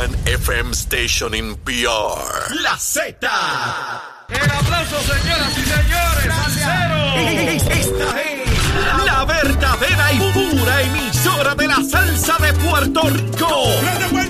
one FM station in PR. La Z. El aplauso, señoras y señores. Esta es la verdadera y pura emisora de la salsa de Puerto Rico.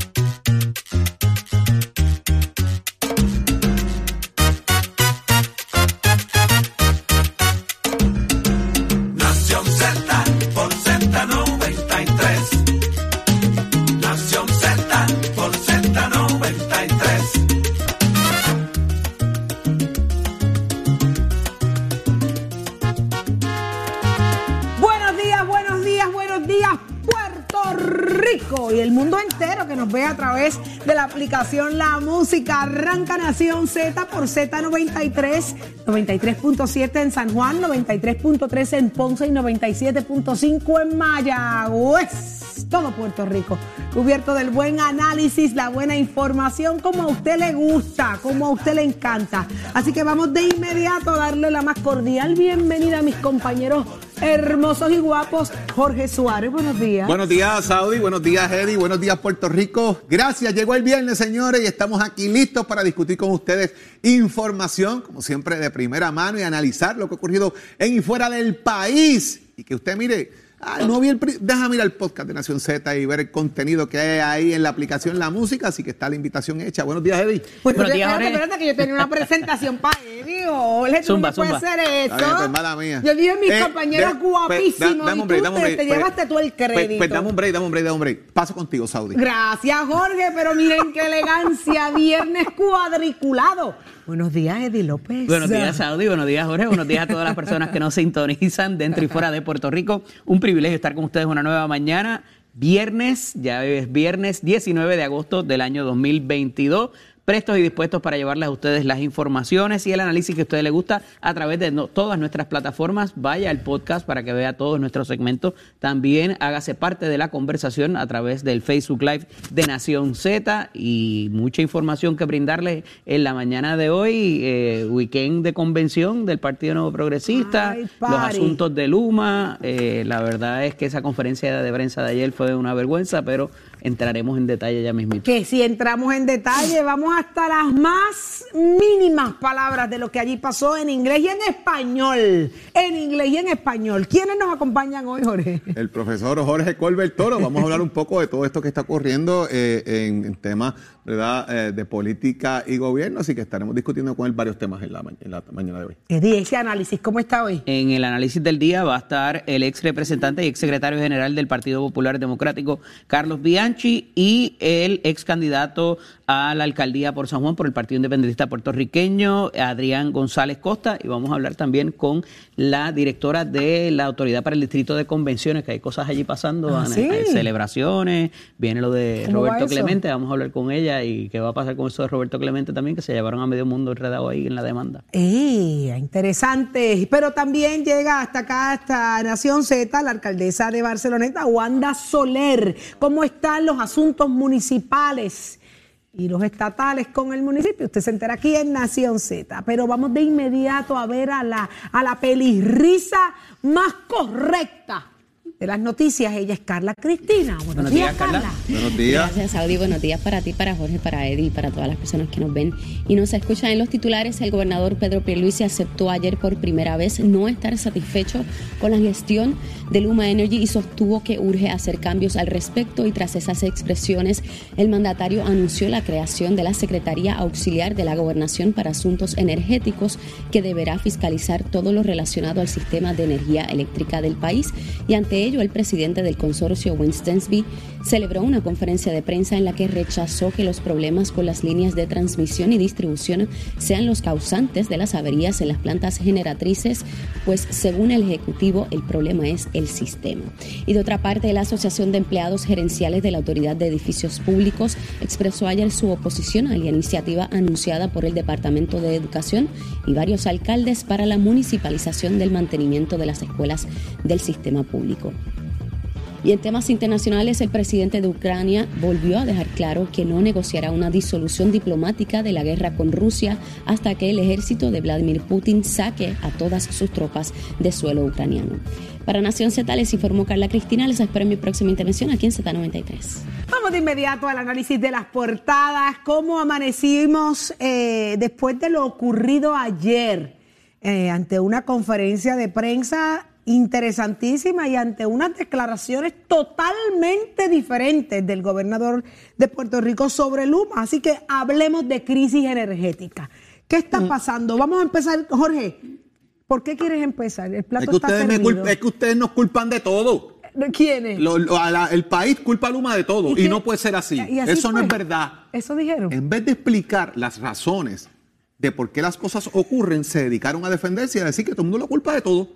Aplicación La Música. Arranca Nación Z por Z93, 93.7 en San Juan, 93.3 en Ponce y 97.5 en Mayagüez. Todo Puerto Rico, cubierto del buen análisis, la buena información, como a usted le gusta, como a usted le encanta. Así que vamos de inmediato a darle la más cordial bienvenida a mis compañeros hermosos y guapos. Jorge Suárez, buenos días. Buenos días, Saudi. Buenos días, Eddie. Buenos días, Puerto Rico. Gracias. Llegó el viernes, señores, y estamos aquí listos para discutir con ustedes información, como siempre, de primera mano y analizar lo que ha ocurrido en y fuera del país. Y que usted mire. Ah, no vi el Deja mirar el podcast de Nación Z y ver el contenido que hay ahí en la aplicación La Música, así que está la invitación hecha. Buenos días, Eddie. Bueno, Buenos días, espérate, Jorge. espérate, que yo tenía una presentación para Eddie. Jorge, tú Zumba, no puedes hacer eso. Bien, pues, mala mía. Yo dije mis Eh, compañeros de- guapísimos da- dame un break, tú dame un te, break. te Pues- llevaste tú el pues- crédito. pues dame un break, dame un break, dame un break. Paso contigo, Saudi. Gracias, Jorge, pero miren qué elegancia, viernes cuadriculado. Buenos días, Eddie López. Buenos días, Saudi. Buenos días, Jorge. Buenos días a todas las personas que nos sintonizan dentro y fuera de Puerto Rico. Un privilegio estar con ustedes una nueva mañana. Viernes, ya es viernes 19 de agosto del año 2022. Prestos y dispuestos para llevarles a ustedes las informaciones y el análisis que a ustedes les gusta a través de no- todas nuestras plataformas. Vaya al podcast para que vea todos nuestros segmentos. También hágase parte de la conversación a través del Facebook Live de Nación Z y mucha información que brindarles en la mañana de hoy. eh, weekend de convención del Partido Nuevo Progresista, Ay, los asuntos de Luma. eh, la verdad es que esa conferencia de prensa de ayer fue una vergüenza, pero entraremos en detalle ya mismito. Que si entramos en detalle, vamos hasta las más mínimas palabras de lo que allí pasó en inglés y en español. En inglés y en español. ¿Quiénes nos acompañan hoy, Jorge? El profesor Jorge Colbert Toro. Vamos a hablar un poco de todo esto que está ocurriendo eh, en, en temas ¿verdad? Eh, de política y gobierno, así que estaremos discutiendo con él varios temas en la, ma- en la mañana de hoy. Eddie, ese análisis, ¿cómo está hoy? En el análisis del día va a estar el ex representante y ex secretario general del Partido Popular Democrático, Carlos Bianchi, y el ex candidato a la alcaldía por San Juan por el Partido Independentista Puertorriqueño, Adrián González Costa, y vamos a hablar también con la directora de la Autoridad para el Distrito de Convenciones, que hay cosas allí pasando, Ah, Ana, ¿sí? hay celebraciones, viene lo de ¿Cómo va Roberto? Clemente, vamos a hablar con ella y qué va a pasar con eso de Roberto Clemente también, que se llevaron a medio mundo enredado ahí en la demanda. ¡Eh! Interesante. Pero también llega hasta acá, hasta Nación Z, la alcaldesa de Barceloneta, Wanda Soler. ¿Cómo están los asuntos municipales y los estatales con el municipio? Usted se entera aquí en Nación Z. Pero vamos de inmediato a ver a la, a la pelirrisa más correcta de las noticias. Ella es Carla Cristina. Buenos, Buenos días, días, Carla. Carla. Buenos días. Gracias, Saudi. Buenos días para ti, para Jorge, para Eddie para todas las personas que nos ven y nos escuchan en los titulares. El gobernador Pedro Pierluisi aceptó ayer por primera vez no estar satisfecho con la gestión de Luma Energy y sostuvo que urge hacer cambios al respecto y tras esas expresiones, el mandatario anunció la creación de la Secretaría Auxiliar de la Gobernación para Asuntos Energéticos que deberá fiscalizar todo lo relacionado al sistema de energía eléctrica del país. Y ante ello el presidente del consorcio Winstonsby celebró una conferencia de prensa en la que rechazó que los problemas con las líneas de transmisión y distribución sean los causantes de las averías en las plantas generatrices, pues según el Ejecutivo el problema es el sistema. Y de otra parte, la Asociación de Empleados Gerenciales de la Autoridad de Edificios Públicos expresó ayer su oposición a la iniciativa anunciada por el Departamento de Educación y varios alcaldes para la municipalización del mantenimiento de las escuelas del sistema público. Y en temas internacionales, el presidente de Ucrania volvió a dejar claro que no negociará una disolución diplomática de la guerra con Rusia hasta que el ejército de Vladimir Putin saque a todas sus tropas de suelo ucraniano. Para Nación Z les informó Carla Cristina. Les espero en mi próxima intervención aquí en Z93. Vamos de inmediato al análisis de las portadas. ¿Cómo amanecimos eh, después de lo ocurrido ayer eh, ante una conferencia de prensa interesantísima y ante unas declaraciones totalmente diferentes del gobernador de Puerto Rico sobre Luma. Así que hablemos de crisis energética. ¿Qué está pasando? Vamos a empezar, Jorge. ¿Por qué quieres empezar? El plato Es que, está ustedes me es que ustedes nos culpan de todo. ¿Quiénes? Lo- lo- a la- el país culpa a Luma de todo y, no puede ser así. ¿Y así Eso no es verdad. Eso dijeron. En vez de explicar las razones de por qué las cosas ocurren, se dedicaron a defenderse y a decir que todo el mundo lo culpa de todo.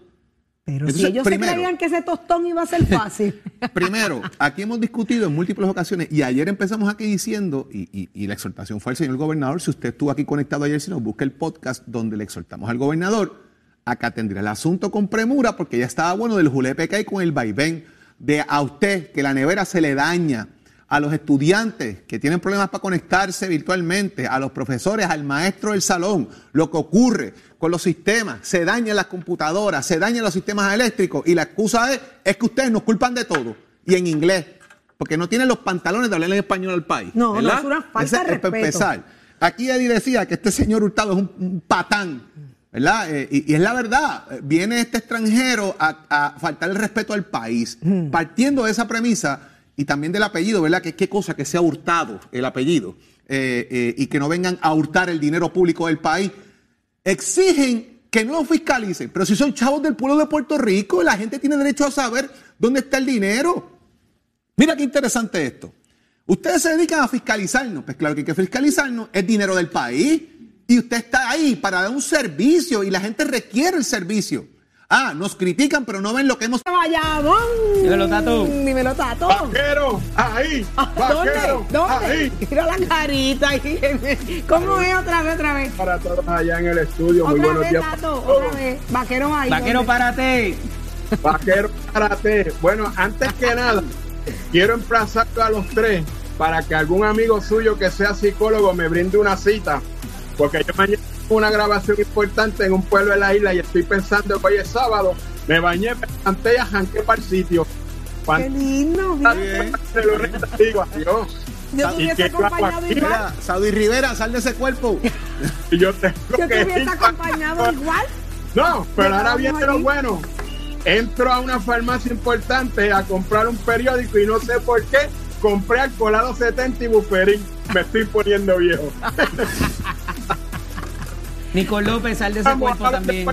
Pero Entonces, si ellos primero- se creían que ese tostón iba a ser fácil. Primero, aquí hemos discutido en múltiples ocasiones y ayer empezamos aquí diciendo, y, y- y la exhortación fue al señor gobernador, si usted estuvo aquí conectado ayer, si nos busca el podcast donde le exhortamos al gobernador a que atendiera el asunto con premura porque ya estaba bueno del julepe que hay con el vaivén de a usted que la nevera se le daña, a los estudiantes que tienen problemas para conectarse virtualmente, a los profesores, al maestro del salón, lo que ocurre con los sistemas, se dañan las computadoras, se dañan los sistemas eléctricos y la excusa es, es que ustedes nos culpan de todo y en inglés, porque no tienen los pantalones de hablar en español al país. No, no, es una falta Ese de respeto. empezar. Aquí Eddie decía que este señor Hurtado es un, un patán, ¿verdad? Eh, y, y es la verdad. Eh, Viene este extranjero a, a faltar el respeto al país. Partiendo de esa premisa y también del apellido, ¿verdad? Que qué cosa que sea hurtado el apellido eh, eh, y que no vengan a hurtar el dinero público del país. Exigen que no lo fiscalicen, pero si son chavos del pueblo de Puerto Rico, la gente tiene derecho a saber dónde está el dinero. Mira qué interesante esto. Ustedes se dedican a fiscalizarnos. Pues claro que hay que fiscalizarnos. Es dinero del país. Y usted está ahí para dar un servicio y la gente requiere el servicio. Ah, nos critican, pero no ven lo que hemos... Vayamos. Dímelo, Tato. Dímelo, Tato. Vaquero, ahí, Ah, vaquero, ¿Dónde? ¿Dónde? ahí. Mira la carita. ahí. ¿Cómo es otra vez, otra vez? Para todos allá en el estudio, muy buenos vez, días. Tato. para todos. Otra vez. Vaqueros ahí. Vaquero, ¿dónde? párate. Vaquero, párate. Bueno, antes que nada, quiero emplazarlo a los tres para que algún amigo suyo que sea psicólogo me brinde una cita, porque yo mañana tengo una grabación importante en un pueblo de la isla y estoy pensando que hoy es sábado, me bañé, me levanté y arranqué para el sitio. Qué lindo. bien. Digo adiós. Yo te Y hubiese acompañado igual. Mira, Saudi Rivera, sal de ese cuerpo. Y yo tengo Yo te que hubiese ir acompañado igual. No, pero ahora viene lo bueno. Entro a una farmacia importante a comprar un periódico y no sé por qué compré alcoholado 70 y buferín. Me estoy poniendo viejo. Nicol López, sal de ese Vamos cuerpo también.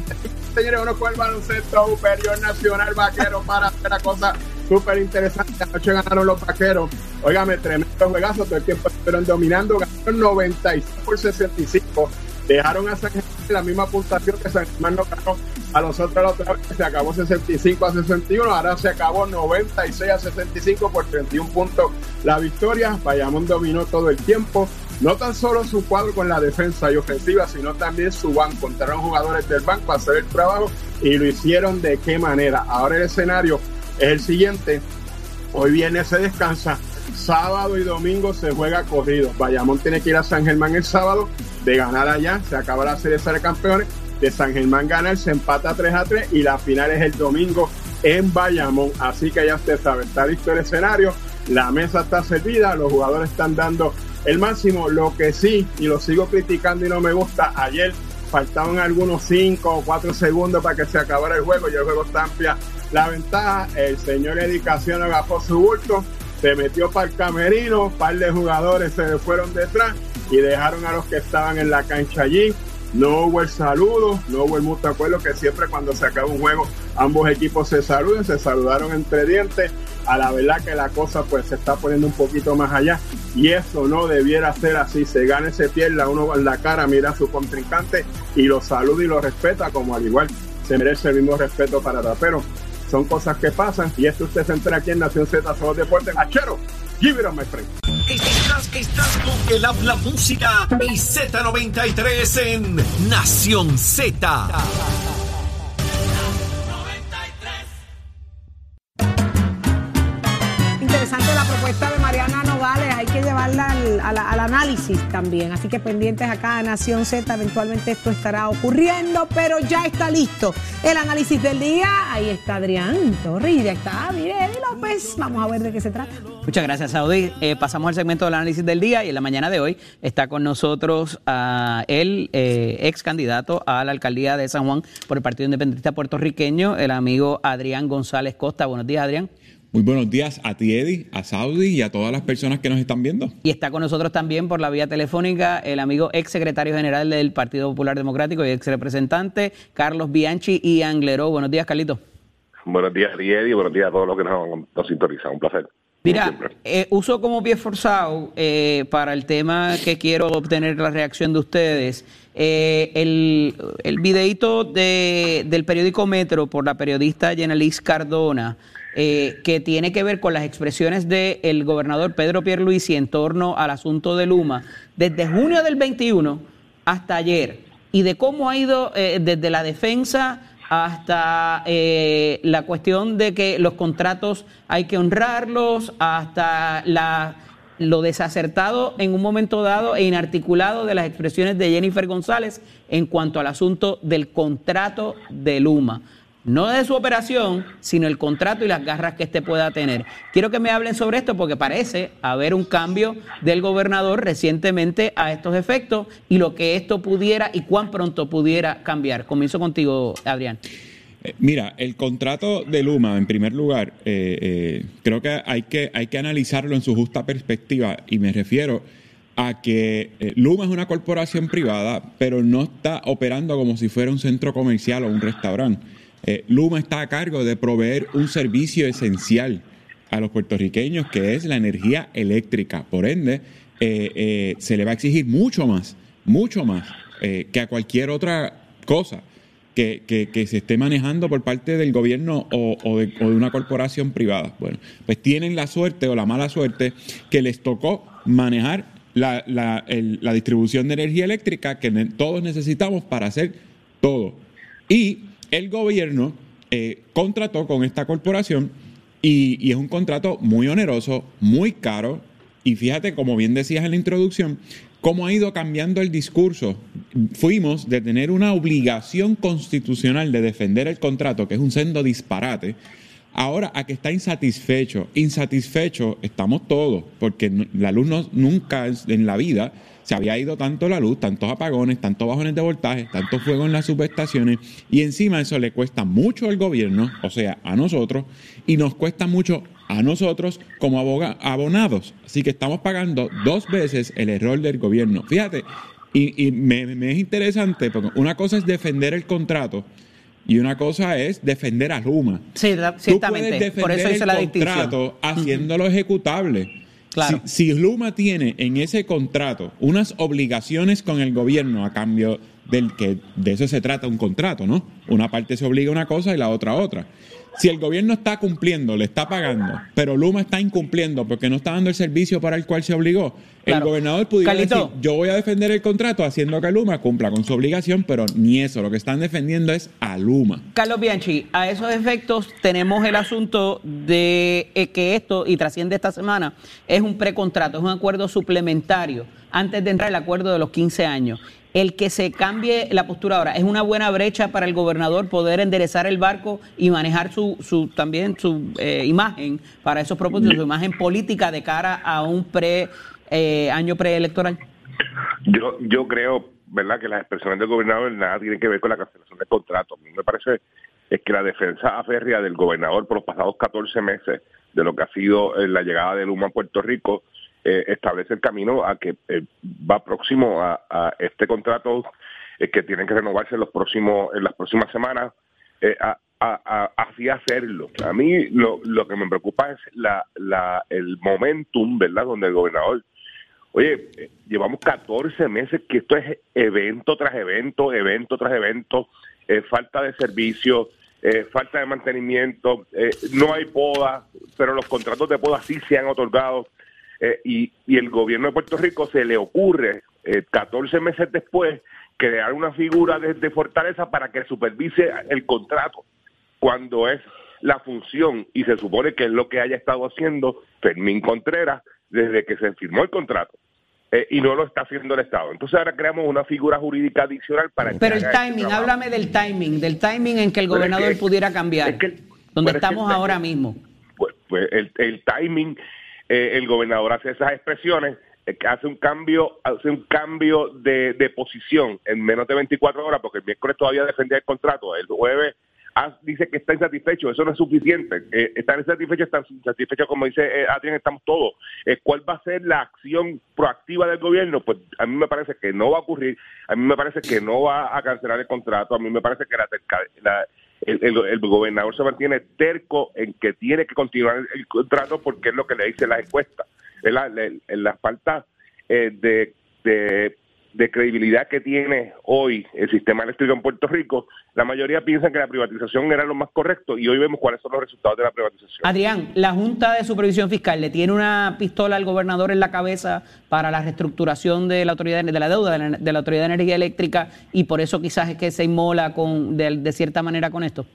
Señores, uno con el baloncesto superior nacional vaquero para hacer la cosa súper interesante. Anoche ganaron los vaqueros. Óigame, tremendo juegazo. Todo el tiempo estuvieron dominando. Ganaron 96 por 65. Dejaron a San Germán la misma puntuación que San Germán no ganó a los otros la otra vez. Se acabó 65 a 61. Ahora se acabó 96 a 65 por 31 puntos la victoria. Bayamón dominó todo el tiempo. No tan solo su cuadro con la defensa y ofensiva, sino también su banco. Entraron jugadores del banco a hacer el trabajo y lo hicieron de qué manera. Ahora el escenario es el siguiente. Hoy viernes se descansa. Sábado y domingo se juega corrido. Bayamón tiene que ir a San Germán el sábado. De ganar allá, se acaba la serie de campeones. De San Germán ganar, se empata 3 a 3 y la final es el domingo en Bayamón. Así que ya usted sabe, está listo el escenario. La mesa está servida, los jugadores están dando el máximo. Lo que sí, y lo sigo criticando y no me gusta, ayer faltaban algunos 5 o 4 segundos para que se acabara el juego y el juego está amplia la ventaja. El señor Edicación agafó su bulto, se metió para el camerino, un par de jugadores se fueron detrás y dejaron a los que estaban en la cancha allí. no hubo el saludo, no hubo el mutuo acuerdo que siempre cuando se acaba un juego ambos equipos se saluden, se saludaron entre dientes. A la verdad que la cosa pues se está poniendo un poquito más allá y eso no debiera ser así. Se gane, se pierda, uno en la cara mira a su contrincante y lo saluda y lo respeta como al igual se merece el mismo respeto para Pero Son cosas que pasan y esto usted se entera aquí en Nación Z Solo Deportes. Achero, give it on my friend. Estás, estás con el habla música y Z93 en Nación Z. análisis también, así que pendientes acá a Nación Z, eventualmente esto estará ocurriendo, pero ya está listo el análisis del día, ahí está Adrián Torres, ya está, mire, Eddie López, vamos a ver de qué se trata. Muchas gracias, Saudi. Eh, pasamos al segmento del análisis del día y en la mañana de hoy está con nosotros ah, el eh, ex candidato a la alcaldía de San Juan por el Partido Independentista Puertorriqueño, el amigo Adrián González Costa. Buenos días, Adrián. Muy buenos días a ti, Eddie, a Saudi y a todas las personas que nos están viendo. Y está con nosotros también por la vía telefónica el amigo ex secretario general del Partido Popular Democrático y ex representante Carlos Bianchi y Angleró. Buenos días, Carlito. Buenos días, Riedi. Buenos días a todos los que nos, nos sintonizan. Un placer. Mira, eh, uso como pie forzado eh, para el tema que quiero obtener la reacción de ustedes. eh, el, el videíto de, del periódico Metro por la periodista Yenelis Cardona, eh, que tiene que ver con las expresiones del gobernador Pedro Pierluisi en torno al asunto de Luma, desde junio del 21 hasta ayer, y de cómo ha ido eh, desde la defensa hasta eh, la cuestión de que los contratos hay que honrarlos, hasta la, lo desacertado en un momento dado e inarticulado de las expresiones de Jennifer González en cuanto al asunto del contrato de Luma. No de su operación, sino el contrato y las garras que éste pueda tener. Quiero que me hablen sobre esto porque parece haber un cambio del gobernador recientemente a estos efectos y lo que esto pudiera y cuán pronto pudiera cambiar. Comienzo contigo, Adrián. Eh, Mira, el contrato de Luma, en primer lugar, eh, eh, creo que hay, que hay que analizarlo en su justa perspectiva y me refiero a que Luma es una corporación privada, pero no está operando como si fuera un centro comercial o un restaurante. Eh, Luma está a cargo de proveer un servicio esencial a los puertorriqueños, que es la energía eléctrica. Por ende, eh, eh, se le va a exigir mucho más, mucho más eh, que a cualquier otra cosa que, se esté manejando por parte del gobierno o, de, una corporación privada. Bueno, pues tienen la suerte o la mala suerte que les tocó manejar la, la- distribución de energía eléctrica que todos necesitamos para hacer todo. Y el gobierno eh, contrató con esta corporación y, es un contrato muy oneroso, muy caro. Y fíjate, como bien decías en la introducción, cómo ha ido cambiando el discurso. Fuimos de tener una obligación constitucional de defender el contrato, que es un sendo disparate, ahora a que está insatisfecho. Insatisfecho estamos todos, porque la luz no- nunca en la vida se había ido tanto la luz, tantos apagones, tantos bajones de voltaje, tanto fuego en las subestaciones, y encima eso le cuesta mucho al gobierno, o sea, a nosotros, y nos cuesta mucho a nosotros como abonados. Así que estamos pagando dos veces el error del gobierno. Fíjate, y, y me, me es interesante, porque una cosa es defender el contrato y una cosa es defender a Luma. Sí, Tú ciertamente. puedes defender Por eso hice el la distinción. contrato haciéndolo ejecutable. Si, si Luma tiene en ese contrato unas obligaciones con el gobierno a cambio del que de eso se trata un contrato, ¿no? Una parte se obliga a una cosa y la otra a otra. Si el gobierno está cumpliendo, le está pagando, pero Luma está incumpliendo porque no está dando el servicio para el cual se obligó, el gobernador pudiera decir, yo voy a defender el contrato haciendo que Luma cumpla con su obligación, pero ni eso, lo que están defendiendo es a Luma. Carlos Bianchi, a esos efectos tenemos el asunto de eh, que esto, y trasciende esta semana, es un precontrato, es un acuerdo suplementario antes de entrar el acuerdo de los 15 años. El que se cambie la postura ahora es una buena brecha para el gobernador poder enderezar el barco y manejar su, su también su eh, imagen para esos propósitos, su imagen política de cara a un pre eh, año preelectoral. Yo, yo creo, ¿verdad?, que las expresiones del gobernador nada tienen que ver con la cancelación del contrato. A mí me parece es que la defensa férrea del gobernador por los pasados 14 meses de lo que ha sido eh, la llegada de Luma a Puerto Rico eh, establece el camino a que eh, va próximo a, este contrato eh, que tienen que renovarse en los próximos en las próximas semanas a, a- a- así hacerlo a mí lo, lo que me preocupa es la, la el momentum verdad donde el gobernador Oye, llevamos 14 meses que esto es evento tras evento, evento tras evento, falta de servicio, falta de mantenimiento, no hay poda, pero los contratos de poda sí se han otorgado. Eh, y, y el gobierno de Puerto Rico se le ocurre, eh, 14 meses después, crear una figura de, de fortaleza para que supervise el contrato cuando es la función y se supone que es lo que haya estado haciendo Fermín Contreras desde que se firmó el contrato. Eh, y no lo está haciendo el Estado. Entonces ahora creamos una figura jurídica adicional para Pero el timing, háblame del timing, del timing en que el es gobernador que- pudiera cambiar, es que- donde pero es que estamos el- ahora mismo. Pues, pues el, el timing, eh, el gobernador hace esas expresiones, eh, hace un cambio, hace un cambio de, de posición en menos de 24 horas, porque el miércoles todavía defendía el contrato, el jueves ah, dice que está insatisfecho, eso no es suficiente, eh, estar insatisfecho, estar insatisfecho, como dice eh, Adrián, estamos todos. Eh, ¿Cuál va a ser la acción proactiva del gobierno? Pues a mí me parece que no va a ocurrir, a mí me parece que no va a cancelar el contrato, a mí me parece que el, el- gobernador se mantiene terco en que tiene que continuar el, contrato porque es lo que le dice la encuesta. Es la, la- falta eh, de, de credibilidad que tiene hoy el sistema eléctrico en Puerto Rico, la mayoría piensa que la privatización era lo más correcto y hoy vemos cuáles son los resultados de la privatización. Adrián, la Junta de Supervisión Fiscal le tiene una pistola al gobernador en la cabeza para la reestructuración de la autoridad de la deuda de la, de la autoridad de energía eléctrica y por eso quizás es que se inmola con de, de cierta manera con esto.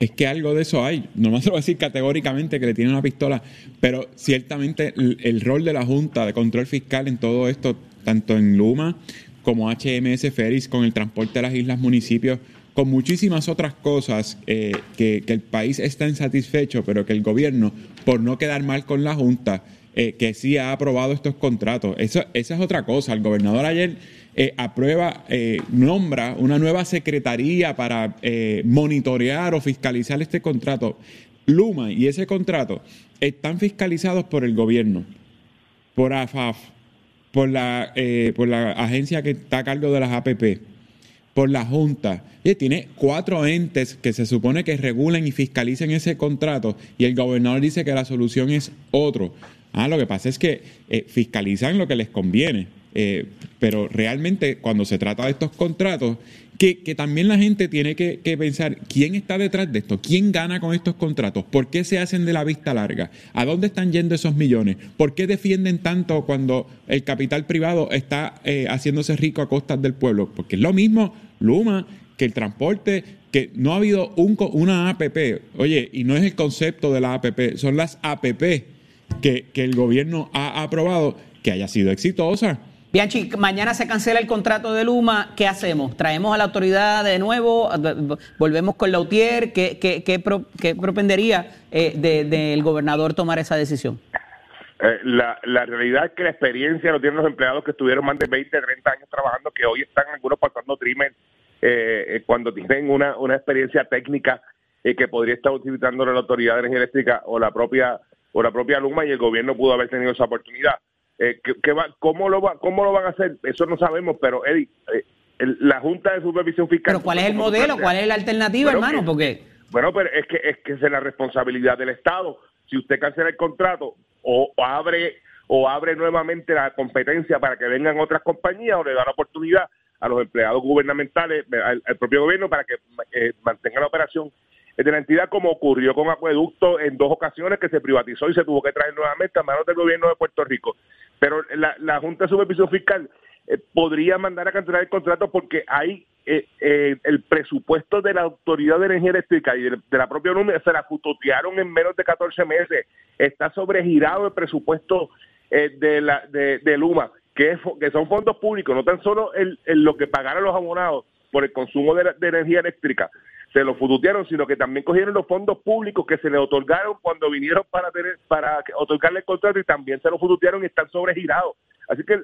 Es que algo de eso hay. No me atrevo a decir categóricamente que le tiene una pistola, pero ciertamente el, el rol de la Junta de Control Fiscal en todo esto, tanto en Luma como HMS Ferris, con el transporte a las islas, municipios, con muchísimas otras cosas eh, que, el país está insatisfecho, pero que el gobierno, por no quedar mal con la Junta, eh, que sí ha aprobado estos contratos. Eso, esa es otra cosa. El gobernador ayer eh, aprueba, eh, nombra una nueva secretaría para monitorear o fiscalizar este contrato. Luma y ese contrato están fiscalizados por el gobierno, por AFAF, por la, eh, por la agencia que está a cargo de las APP, por la Junta. Oye, tiene cuatro entes que se supone que regulen y fiscalicen ese contrato y el gobernador dice que la solución es otro. Ah, lo que pasa es que eh, fiscalizan lo que les conviene, eh, pero realmente cuando se trata de estos contratos, que, también la gente tiene que, pensar quién está detrás de esto, quién gana con estos contratos, por qué se hacen de la vista larga, a dónde están yendo esos millones, por qué defienden tanto cuando el capital privado está eh, haciéndose rico a costas del pueblo, porque es lo mismo Luma que el transporte, que no ha habido un, una APP, oye, y no es el concepto de la APP, son las APP que el gobierno ha aprobado que haya sido exitosa. Bianchi, mañana se cancela el contrato de Luma, ¿qué hacemos? ¿Traemos a la autoridad de nuevo? ¿Volvemos con Lautier? ¿Qué, qué, qué, qué propendería eh, de- del gobernador tomar esa decisión? Eh, la, la realidad es que la experiencia lo tienen los empleados que estuvieron más de 20, 30 años trabajando, que hoy están algunos pasando trimmer eh, cuando tienen una, una experiencia técnica que podría estar utilizando la Autoridad de Energía Eléctrica o la propia o la propia Luma y el gobierno pudo haber tenido esa oportunidad. Eh, ¿qué- qué va, cómo, lo va, ¿Cómo lo van a hacer? Eso no sabemos, pero Eddie, eh, el- la Junta de Supervisión Fiscal... Pero ¿cuál es el modelo? ¿Cuál es la alternativa, Bueno, hermano? que- Porque bueno, pero es que es que es la responsabilidad del Estado. Si usted cancela el contrato o, o abre o abre nuevamente la competencia para que vengan otras compañías o le da la oportunidad a los empleados gubernamentales, al, al propio gobierno para que eh, mantenga la operación de la entidad como ocurrió con Acueducto en dos ocasiones que se privatizó y se tuvo que traer nuevamente a manos del gobierno de Puerto Rico. Pero la, la Junta de Supervisión Fiscal eh, podría mandar a cancelar el contrato porque hay eh, eh, el presupuesto de la Autoridad de Energía Eléctrica y de, la propia NUME se la futotearon en menos de 14 meses. Está sobregirado el presupuesto de, la, de, de Luma, que, son fondos públicos, no tan solo el- lo que pagaron los abonados por el consumo de, la- de energía eléctrica, se lo fututearon, sino que también cogieron los fondos públicos que se le otorgaron cuando vinieron para tener, para otorgarle el contrato y también se lo fututearon y están sobregirados. Así que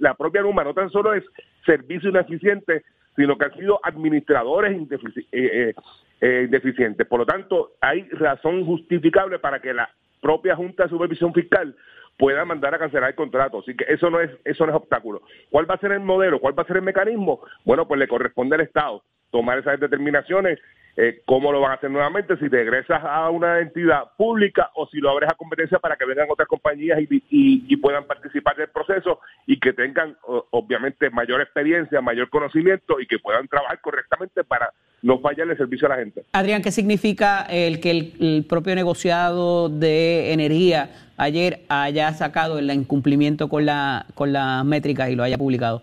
la propia Luma no tan solo es servicio ineficiente, sino que han sido administradores indefici- eh, eh, eh, deficientes. Por lo tanto, hay razón justificable para que la propia Junta de Supervisión Fiscal puedan mandar a cancelar el contrato. Así que eso no es eso no es obstáculo. ¿Cuál va a ser el modelo? ¿Cuál va a ser el mecanismo? Bueno, pues le corresponde al Estado tomar esas determinaciones eh, cómo lo van a hacer nuevamente, si regresas a una entidad pública o si lo abres a competencia para que vengan otras compañías y, puedan participar del proceso y que tengan obviamente mayor experiencia, mayor conocimiento y que puedan trabajar correctamente para no fallarle el servicio a la gente. Adrián, ¿qué significa el que el, el propio negociado de energía ayer haya sacado el incumplimiento con, la, con las métricas y lo haya publicado?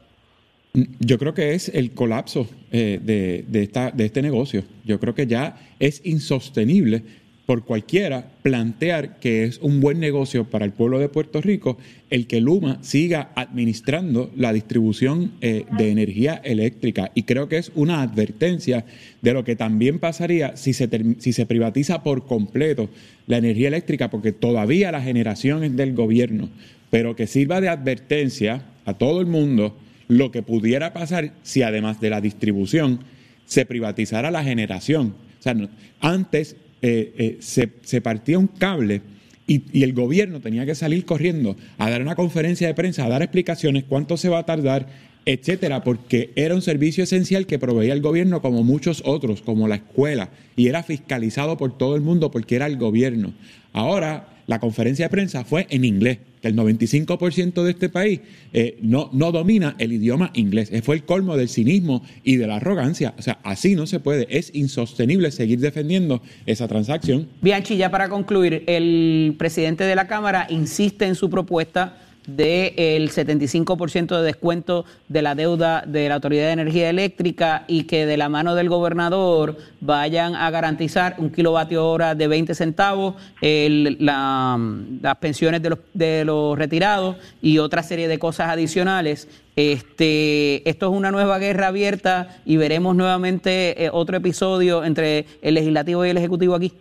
Yo creo que es el colapso eh, de, este negocio. Yo creo que ya es insostenible por cualquiera plantear que es un buen negocio para el pueblo de Puerto Rico el que Luma siga administrando la distribución eh, de energía eléctrica. Y creo que es una advertencia de lo que también pasaría si se, si se privatiza por completo la energía eléctrica, porque todavía la generación es del gobierno, pero que sirva de advertencia a todo el mundo lo que pudiera pasar si además de la distribución se privatizara la generación. O sea, antes eh, eh, se, se partía un cable y, y el gobierno tenía que salir corriendo a dar una conferencia de prensa, a dar explicaciones, cuánto se va a tardar, etcétera, porque era un servicio esencial que proveía el gobierno como muchos otros, como la escuela, y era fiscalizado por todo el mundo porque era el gobierno. Ahora, la conferencia de prensa fue en inglés, que el 95% de este país eh, no, no domina el idioma inglés. Eh, Fue el colmo del cinismo y de la arrogancia. O sea, así no se puede. Es insostenible seguir defendiendo esa transacción. Bianchi, ya para concluir, el presidente de la Cámara insiste en su propuesta del 75% de descuento de la deuda de la Autoridad de Energía Eléctrica y que de la mano del gobernador vayan a garantizar un kilovatio hora de 20 centavos, el- la- las pensiones de los, de los retirados y otra serie de cosas adicionales. Este, esto es una nueva guerra abierta y veremos nuevamente eh, otro episodio entre el legislativo y el ejecutivo aquí.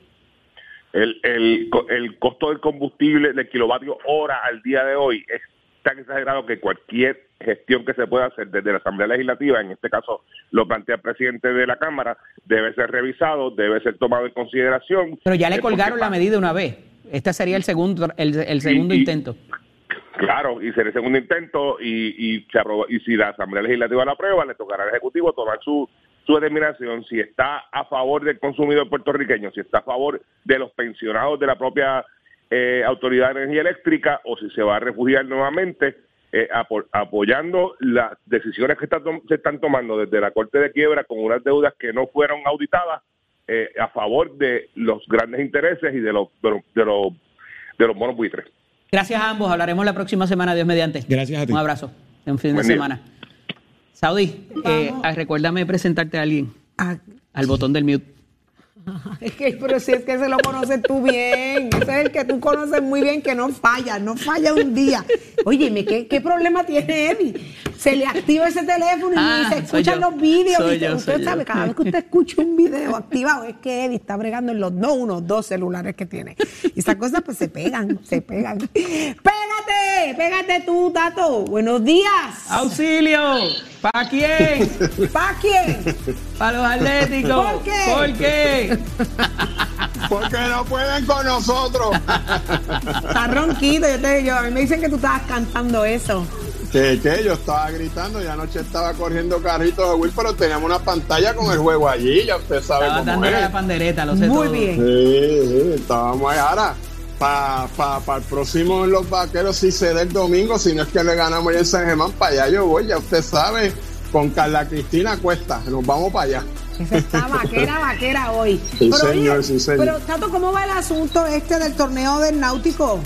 El, el, el costo del combustible del kilovatio hora al día de hoy es tan exagerado que cualquier gestión que se pueda hacer desde la Asamblea Legislativa, en este caso lo plantea el presidente de la Cámara, debe ser revisado, debe ser tomado en consideración. Pero ya le Eh, colgaron la medida una vez. Este sería el segundo, el, el segundo y- intento. Claro, y será el segundo intento y, y, se aprobó- y si la Asamblea Legislativa la aprueba, le tocará al Ejecutivo tomar su, su determinación si está a favor del consumidor puertorriqueño, si está a favor de los pensionados de la propia eh, Autoridad de Energía Eléctrica o si se va a refugiar nuevamente eh, apo- apoyando las decisiones que está se están tomando desde la Corte de Quiebra con unas deudas que no fueron auditadas eh, a favor de los grandes intereses y de los, de los, de los, de los bonos buitres. Gracias a ambos. Hablaremos la próxima semana, Dios mediante. Gracias a ti. Un abrazo. Un fin de día. semana. Saudi, eh, ah, recuérdame presentarte a alguien. Ah, Al botón del mute. es que, pero si es que se lo conoces tú bien, ese es el que tú conoces muy bien, que no falla, no falla un día. Óyeme, ¿qué, qué problema tiene Eddie? Se le activa ese teléfono y Ah, se escuchan los vídeos. Usted soy sabe, cada vez que usted escucha un video activado, es que Eddie está bregando en los dos, unos dos celulares que tiene. Y esas cosas pues se pegan, se pegan. ¡Pégate! ¡Pégate tú, Tato! ¡Buenos días! ¡Auxilio! ¿Para quién? ¿Para quién? Para los atléticos. ¿Por qué? ¿Por qué? Porque no pueden con nosotros. Está ronquito. Yo te, yo, a mí me dicen que tú estabas cantando eso. que, que yo estaba gritando y anoche estaba corriendo carritos de Will, pero teníamos una pantalla con el juego allí, ya usted sabe Estaba cómo es. la pandereta, lo sé Muy todo. bien. Sí, sí, estábamos ahí. Ahora, para pa, pa el próximo en los vaqueros, si se da el domingo, si no es que le ganamos ya en San Germán, para allá yo voy, ya usted sabe, con Carla Cristina Cuesta, nos vamos para allá. Está vaquera, vaquera hoy. Sí, señor, sí, señor. Pero, Tato, ¿cómo va el asunto este del torneo del Náutico?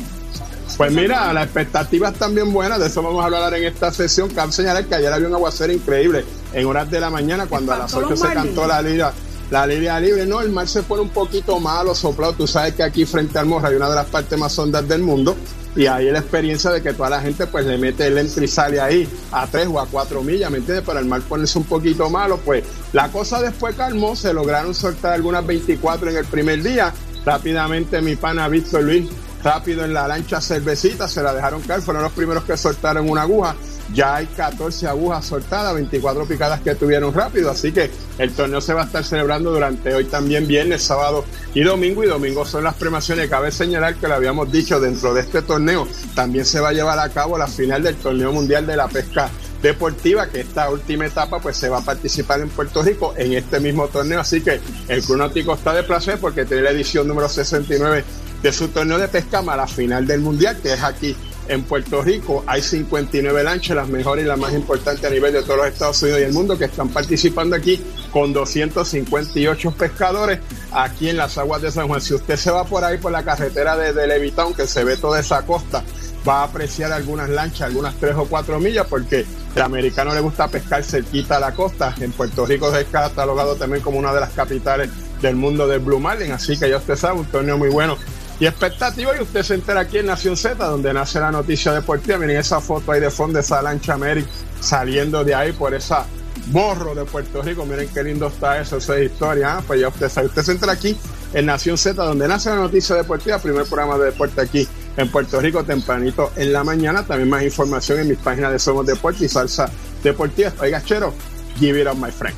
Pues mira, las expectativas están bien buenas, de eso vamos a hablar en esta sesión. Cabe señalar que ayer había un aguacero increíble en horas de la mañana cuando a las Espantó 8 los se cantó la liga. La liga libre, no, el mar se pone un poquito malo, soplado. Tú sabes que aquí frente al Morro hay una de las partes más hondas del mundo y ahí la experiencia de que toda la gente pues le mete el entra y sale ahí a 3 o a 4 millas, ¿me entiendes? Para el mar ponerse un poquito malo, pues la cosa después calmó, se lograron soltar algunas 24 en el primer día. Rápidamente mi pana Víctor Luis rápido en la lancha cervecita, se la dejaron caer, fueron los primeros que soltaron una aguja ya hay 14 agujas soltadas, 24 picadas que tuvieron rápido, así que el torneo se va a estar celebrando durante hoy también, viernes, sábado y domingo, y domingo son las premaciones. Cabe señalar que lo habíamos dicho, dentro de este torneo también se va a llevar a cabo la final del torneo mundial de la pesca deportiva, que esta última etapa pues se va a participar en Puerto Rico en este mismo torneo, así que el Club está de placer porque tiene la edición número 69 de su torneo de pesca a la final del mundial, que es aquí en Puerto Rico. Hay 59 lanchas, las mejores y las más importantes a nivel de todos los Estados Unidos y el mundo, que están participando aquí con 258 pescadores aquí en las aguas de San Juan. Si usted se va por ahí por la carretera de, de Levitown, que se ve toda esa costa, va a apreciar algunas lanchas, algunas tres o cuatro millas, porque el americano le gusta pescar cerquita a la costa. En Puerto Rico es catalogado también como una de las capitales del mundo del Blue Marlin, así que ya usted sabe, un torneo muy bueno y expectativa. Y usted se entera aquí en Nación Z, donde nace la noticia deportiva. Miren esa foto ahí de fondo esa lancha Mary saliendo de ahí por esa morro de Puerto Rico. Miren qué lindo está eso, esa historia. ¿ah? Pues ya usted sabe, usted se entra aquí en Nación Z, donde nace la noticia deportiva, primer programa de deporte aquí en Puerto Rico, tempranito en la mañana. También más información en mis páginas de Somos Deporte y Salsa Deportiva. Oiga, chero, give it up, my friend.